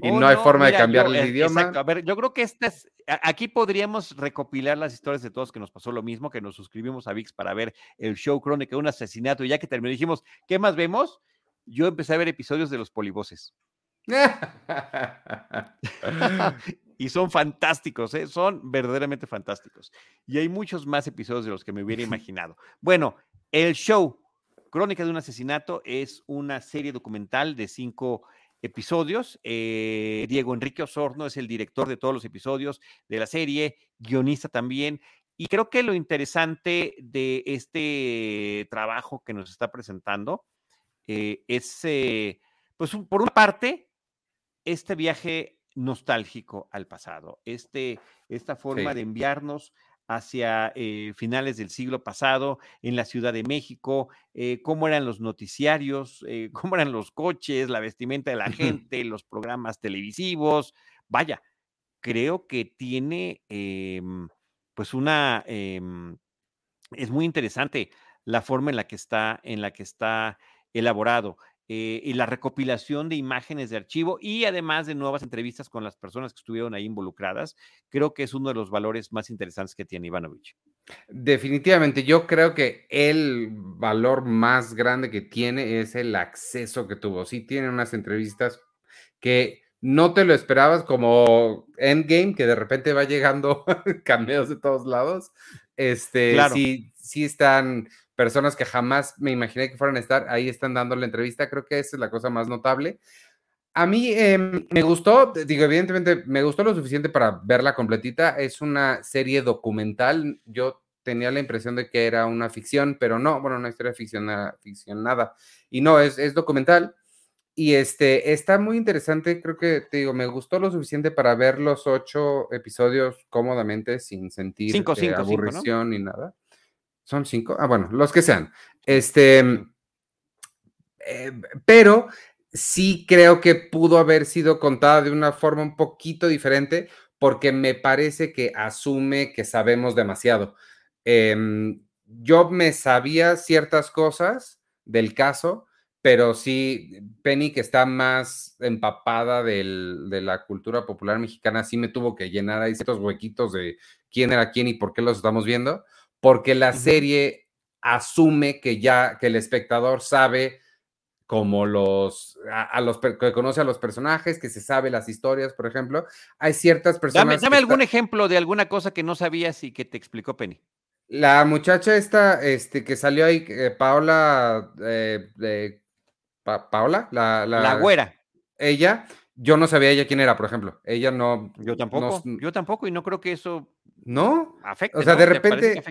y Oh, no hay forma de yo, cambiarle el eh, idioma. Exacto. A ver, yo creo que esta es, aquí podríamos recopilar las historias de todos que nos pasó lo mismo, que nos suscribimos a VIX para ver el show Crónica de un asesinato, y ya que terminó, dijimos, ¿qué más vemos? Yo empecé a ver episodios de los polivoces. Y son fantásticos, ¿eh? son verdaderamente fantásticos. Y hay muchos más episodios de los que me hubiera imaginado. Bueno, el show Crónica de un asesinato es una serie documental de cinco episodios. Eh, Diego Enrique Osorno es el director de todos los episodios de la serie, guionista también. Y creo que lo interesante de este trabajo que nos está presentando eh, es, eh, pues, un- por una parte, este viaje nostálgico al pasado, este, esta forma Sí. de enviarnos hacia eh, finales del siglo pasado en la Ciudad de México, eh, cómo eran los noticiarios, eh, cómo eran los coches, la vestimenta de la gente, los programas televisivos. Vaya, creo que tiene em, pues una em, es muy interesante la forma en la que está, en la que está elaborado. Eh, y la recopilación de imágenes de archivo y además de nuevas entrevistas con las personas que estuvieron ahí involucradas, creo que es uno de los valores más interesantes que tiene Ivanovich. Definitivamente, yo creo que el valor más grande que tiene es el acceso que tuvo. Sí tiene unas entrevistas que no te lo esperabas como Endgame, que de repente va llegando cameos de todos lados. Este, sí, sí están personas que jamás me imaginé que fueran a estar, ahí están dando la entrevista, creo que esa es la cosa más notable. A mí em, me gustó, digo, evidentemente me gustó lo suficiente para verla completita, es una serie documental, yo tenía la impresión de que era una ficción, pero no, bueno, una historia ficcionada, ficcionada y no, es, es documental. Y este, está muy interesante, creo que, te digo, me gustó lo suficiente para ver los ocho episodios cómodamente sin sentir eh, aburrición ni nada. ¿Son cinco? Ah, bueno, los que sean. Este, eh, pero sí creo que pudo haber sido contada de una forma un poquito diferente porque me parece que asume que sabemos demasiado. Em, yo me sabía ciertas cosas del caso, pero sí, Penny, que está más empapada de la cultura popular mexicana, sí me tuvo que llenar ahí ciertos huequitos de quién era quién y por qué los estamos viendo porque la serie asume que ya, que el espectador sabe como los, a, los que conoce a los personajes, que se sabe las historias, por ejemplo. Hay ciertas personas. Dame, algún ejemplo de alguna cosa que no sabías y que te explicó Penny. La muchacha esta, este, que salió ahí, eh, Paola, eh, Paola, la, la, güera. Ella, yo no sabía ella quién era, por ejemplo. Ella no. Yo tampoco. yo tampoco, y no creo que eso ¿No? Afecta. O sea, de repente.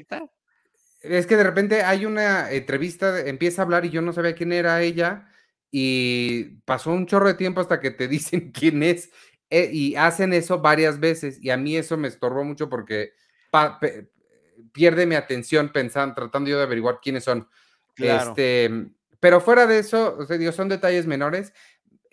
Es que de repente hay una entrevista, empieza a hablar y yo no sabía quién era ella y pasó un chorro de tiempo hasta que te dicen quién es eh, y hacen eso varias veces y a mí eso me estorbó mucho porque pierde mi atención pensando, tratando yo de averiguar quiénes son. Este, pero fuera de eso, o sea, son detalles menores.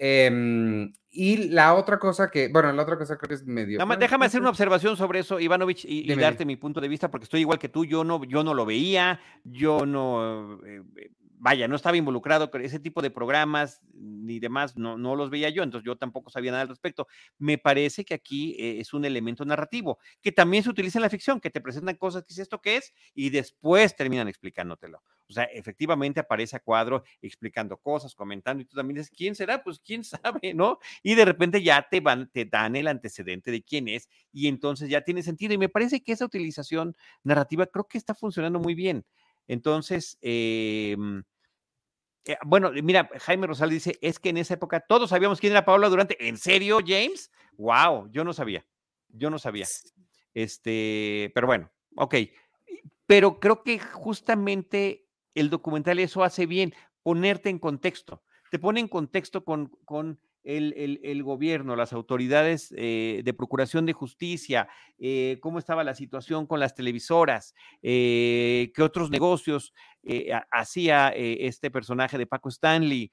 Em, y la otra cosa que, bueno, la otra cosa creo que es medio. déjame hacer una observación sobre eso, Ivanovich, y, darte mi punto de vista, porque estoy igual que tú, yo no, yo no lo veía, yo no, eh, eh, vaya, no estaba involucrado con ese tipo de programas ni demás, no, no los veía yo, entonces yo tampoco sabía nada al respecto. Me parece que aquí eh, es un elemento narrativo que también se utiliza en la ficción, que te presentan cosas, que es esto que es, y después terminan explicándotelo. O sea, efectivamente aparece a cuadro explicando cosas, comentando, y tú también dices, ¿quién será? Pues quién sabe, ¿no? Y de repente ya te, van, te dan el antecedente de quién es, y entonces ya tiene sentido. Y me parece que esa utilización narrativa creo que está funcionando muy bien. Entonces, eh, eh, bueno, mira, Jaime Rosal dice, es que en esa época todos sabíamos quién era Paola Durante. ¿En serio, James? Wow, yo no sabía. Yo no sabía. Este, pero bueno, ok. Pero creo que justamente el documental eso hace bien, ponerte en contexto. Te pone en contexto con, con el, gobierno, las autoridades eh, de procuración de justicia, eh, cómo estaba la situación con las televisoras, eh, qué otros negocios hacía este personaje de Paco Stanley.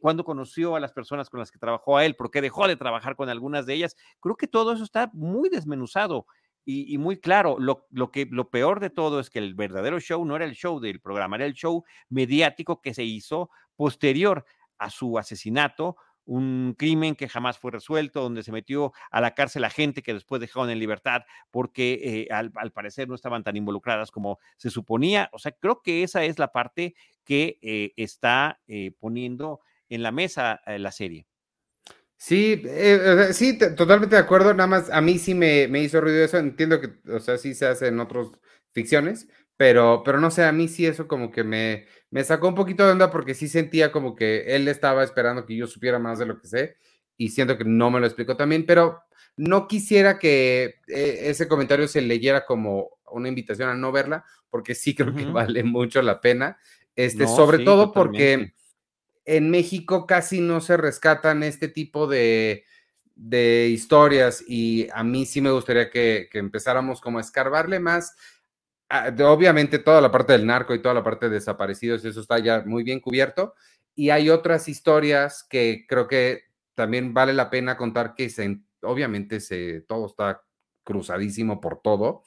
cuándo conoció a las personas con las que trabajó a él, por qué dejó de trabajar con algunas de ellas. Creo que todo eso está muy desmenuzado y, muy claro. Lo, lo, que, lo peor de todo es que el verdadero show no era el show del programa, era el show mediático que se hizo posterior a su asesinato un crimen que jamás fue resuelto, donde se metió a la cárcel a gente que después dejaron en libertad porque eh, al, parecer no estaban tan involucradas como se suponía. O sea, creo que esa es la parte que eh, está eh, poniendo en la mesa la serie. Sí, sí, totalmente de acuerdo. Nada más a mí sí me, me hizo ruido eso. Entiendo que, o sea, sí se hace en otras ficciones, pero, pero no sé, a mí sí eso como que me, me sacó un poquito de onda porque sí sentía como que él estaba esperando que yo supiera más de lo que sé y siento que no me lo explicó también, pero no quisiera que eh, ese comentario se leyera como una invitación a no verla, porque sí creo que vale mucho la pena, este, sobre todo porque en México casi no se rescatan este tipo de, de historias y a mí sí me gustaría que, que empezáramos como a escarbarle más obviamente toda la parte del narco y toda la parte de desaparecidos, eso está ya muy bien cubierto. Y hay otras historias que creo que también vale la pena contar que se obviamente se, todo está cruzadísimo por todo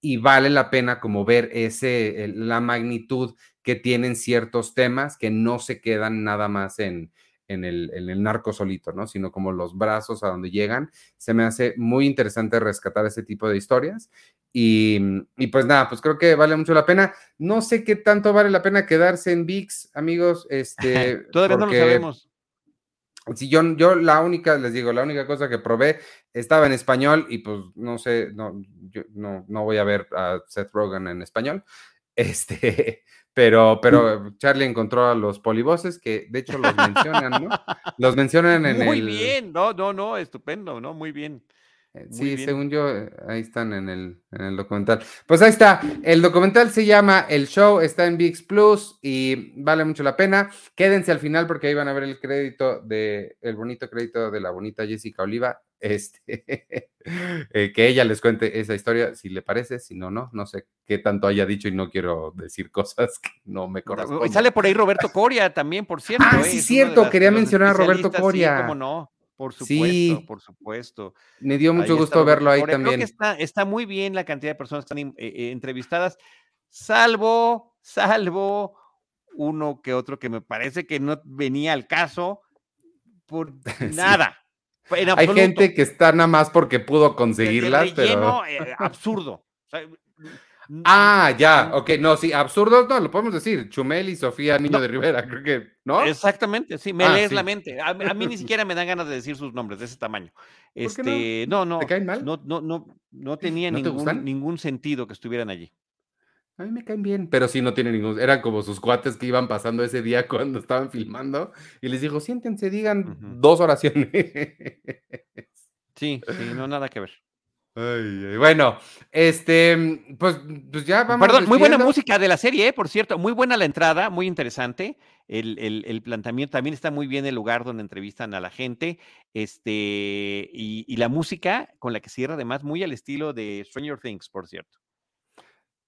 y vale la pena como ver ese, la magnitud que tienen ciertos temas que no se quedan nada más en, en el, el, narco solito, ¿no? Sino como los brazos a donde llegan. Se me hace muy interesante rescatar ese tipo de historias. Y, y, pues nada, pues creo que vale mucho la pena. No sé qué tanto vale la pena quedarse en VIX, amigos. Este, Todavía no lo sabemos. Si yo, yo la única, les digo, la única cosa que probé estaba en español y pues no sé, no, yo no, no voy a ver a Seth Rogen en español. Este, pero, pero Charlie encontró a los polivoces que de hecho los mencionan, ¿no? Los mencionan en Muy el. Muy bien, no, no, no, estupendo, ¿no? Muy bien. Eh, sí, según yo, eh, ahí están en el, en el, documental. Pues ahí está. El documental se llama El Show, está en VIX Plus y vale mucho la pena. Quédense al final porque ahí van a ver el crédito de, el bonito crédito de la bonita Jessica Oliva. Este, eh, que ella les cuente esa historia, si le parece, si no, no, no sé qué tanto haya dicho y no quiero decir cosas que no me corresponden. Y sale por ahí Roberto Coria también, por cierto. Ah, sí, cierto, quería mencionar a Roberto Coria. Sí, cómo no. Por supuesto, sí, por supuesto. Me dio mucho ahí gusto verlo ahí Creo también. Que está, está, muy bien la cantidad de personas que están eh, entrevistadas, salvo, salvo uno que otro que me parece que no venía al caso por nada. Sí. Hay gente que está nada más porque pudo conseguirlas, pero. Eh, absurdo. O sea, Ah, ya, ok, no, sí, absurdos no, lo podemos decir. Chumel y Sofía Niño no. de Rivera, creo que, ¿no? Exactamente, sí, me Ah, lees sí. la mente. A, a mí ni siquiera me dan ganas de decir sus nombres de ese tamaño. Este, no, no, ¿Te caen mal? no, no, no, no tenía ¿No te ningún, ningún sentido que estuvieran allí. A mí me caen bien, pero sí no tienen ningún. Eran como sus cuates que iban pasando ese día cuando estaban filmando y les dijo: siéntense, digan dos oraciones. Sí, sí, no nada que ver. Ay, ay, bueno, este, pues, pues ya vamos. Perdón, muy buena música de la serie, ¿eh? por cierto, muy buena la entrada, muy interesante. El, el- el planteamiento también está muy bien el lugar donde entrevistan a la gente. Este, y, y la música con la que cierra, además, muy al estilo de Stranger Things, por cierto.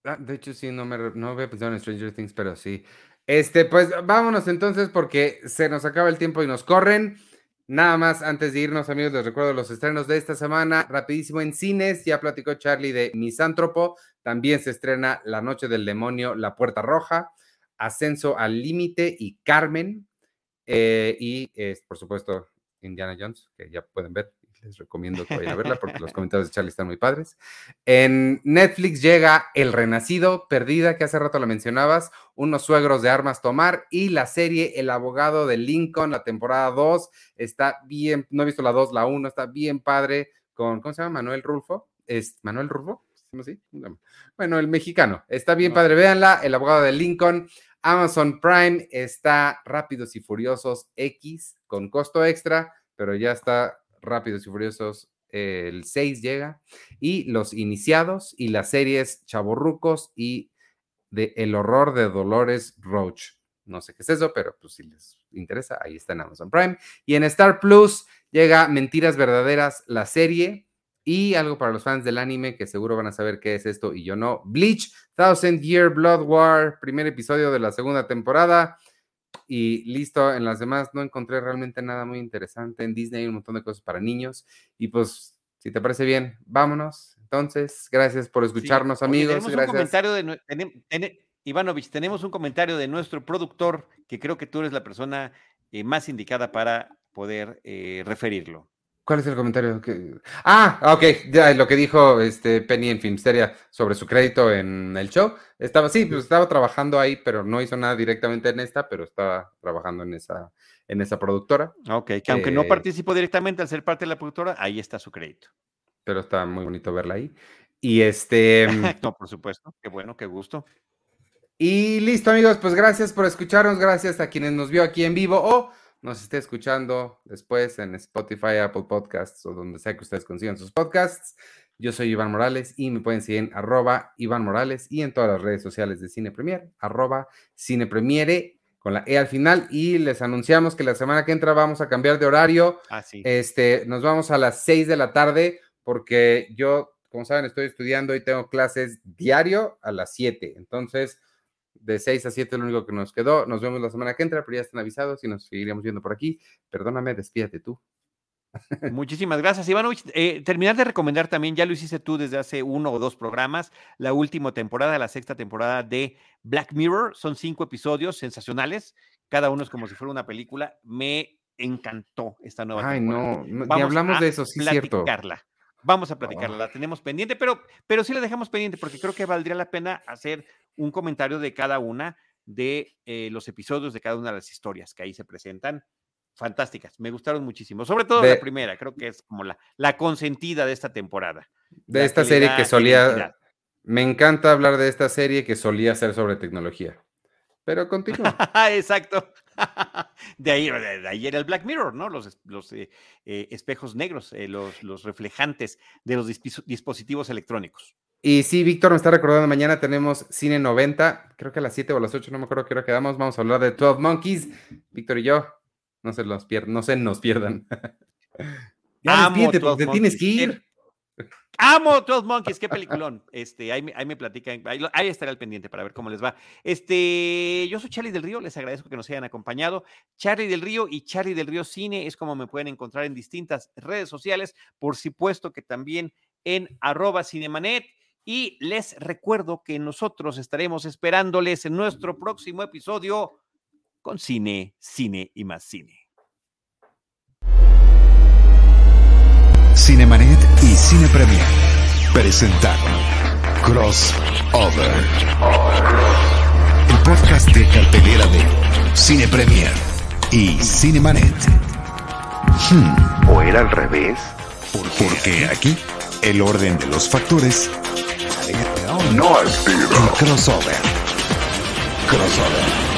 Ah, de hecho, sí, no me no había pensado en Stranger Things, pero sí. Este, pues vámonos entonces porque se nos acaba el tiempo y nos corren. Nada más antes de irnos, amigos, les recuerdo los estrenos de esta semana. Rapidísimo en cines, ya platicó Charlie de Misántropo. También se estrena La Noche del Demonio, La Puerta Roja, Ascenso al Límite y Carmen. Eh, y por supuesto, Indiana Jones, que ya pueden ver. Les recomiendo que vayan a verla porque los comentarios de Charlie están muy padres. En Netflix llega El Renacido, Perdida, que hace rato la mencionabas, Unos suegros de armas tomar y la serie El abogado de Lincoln, la temporada 2, está bien, no he visto la 2, la 1, está bien padre con, ¿cómo se llama? Manuel Rulfo. ¿Es Manuel Rulfo? No. Bueno, el mexicano. Está bien No. padre, véanla, El abogado de Lincoln. Amazon Prime está Rápidos y Furiosos X con costo extra, pero ya está Rápidos y Furiosos. el 6 llega. Y Los Iniciados y las series Chaborrucos y El horror de Dolores Roach. No sé qué es eso, pero pues si les interesa, ahí está en Amazon Prime. Y en Star Plus llega Mentiras Verdaderas, la serie. Y algo para los fans del anime que seguro van a saber qué es esto y yo no. Bleach, Thousand Year Blood War, primer episodio de la segunda temporada. Y listo, en las demás no encontré realmente nada muy interesante. En Disney hay un montón de cosas para niños. Y pues, si te parece bien, vámonos. Entonces, gracias por escucharnos, amigos. tenemos un gracias. comentario de Ivanovich, tenemos un comentario de nuestro productor que creo que tú eres la persona eh, más indicada para poder eh, referirlo. ¿Cuál es el comentario? que- Ah, ok, ya lo que dijo este Penny en Filmsteria sobre su crédito en el show. Estaba, sí, pues estaba trabajando ahí, pero no hizo nada directamente en esta, pero estaba trabajando en esa, en esa productora. Ok, que aunque no Eh, participó directamente al ser parte de la productora, ahí está su crédito. Pero está muy bonito verla ahí. Y este. no, por supuesto, qué bueno, qué gusto. Y listo, amigos, pues gracias por escucharnos, gracias a quienes nos vio aquí en vivo o nos esté escuchando después en Spotify, Apple Podcasts o donde sea que ustedes consigan sus podcasts. Yo soy Iván Morales y me pueden seguir en arroba Iván Morales y en todas las redes sociales de Cine Premier, arroba Cine Premiere con la E al final y les anunciamos que la semana que entra vamos a cambiar de horario. Ah, sí. Este, nos vamos a las 6 de la tarde porque yo, como saben, estoy estudiando y tengo clases diario a las 7. Entonces, de 6 a 7 es lo único que nos quedó. Nos vemos la semana que entra, pero ya están avisados y nos seguiremos viendo por aquí. Perdóname, despídate tú. Muchísimas gracias, Ivanovich. Eh, terminar de recomendar también, ya lo hiciste tú desde hace uno o dos programas, la última temporada, la sexta temporada de Black Mirror. Son cinco episodios sensacionales, cada uno es como si fuera una película. Me encantó esta nueva Ay, temporada. no, no, ni hablamos a de eso, sí, es cierto. Vamos a platicarla, la tenemos pendiente, pero, pero sí la dejamos pendiente porque creo que valdría la pena hacer un comentario de cada una de eh, los episodios de cada una de las historias que ahí se presentan. Fantásticas, me gustaron muchísimo. Sobre todo De- la primera, creo que es como la, la consentida de esta temporada. De la esta serie que solía. Me encanta hablar de esta serie que solía ser sobre tecnología. Pero continúa. Exacto. De ahí, de ahí era el Black Mirror, ¿no? Los, eh, eh, espejos negros, eh, los, los reflejantes de los dispositivos electrónicos. Y sí, Víctor me está recordando, mañana tenemos Cine 90, creo que a las 7 o a las 8, no me acuerdo qué hora quedamos, vamos a hablar de 12 Monkeys, Víctor y yo, no se, los pier- no se nos pierdan. ya Amo despídete, 12 porque te tienes que ir. Amo 12 Monkeys, qué peliculón. Este, ahí, ahí me platican, ahí, ahí estará el pendiente para ver cómo les va. Este, yo soy Charlie del Río, les agradezco que nos hayan acompañado. Charlie del Río y Charlie del Río Cine es como me pueden encontrar en distintas redes sociales, por supuesto que también en arroba cinemanet. Y les recuerdo que nosotros estaremos esperándoles en nuestro próximo episodio con cine, cine y más cine. Cinemanet y Cine Premier presentaron Crossover. El podcast de cartelera de Cine Premier y Cinemanet. Hmm, ¿O era al revés? porque aquí el orden de los factores No tiro. el crossover. Crossover.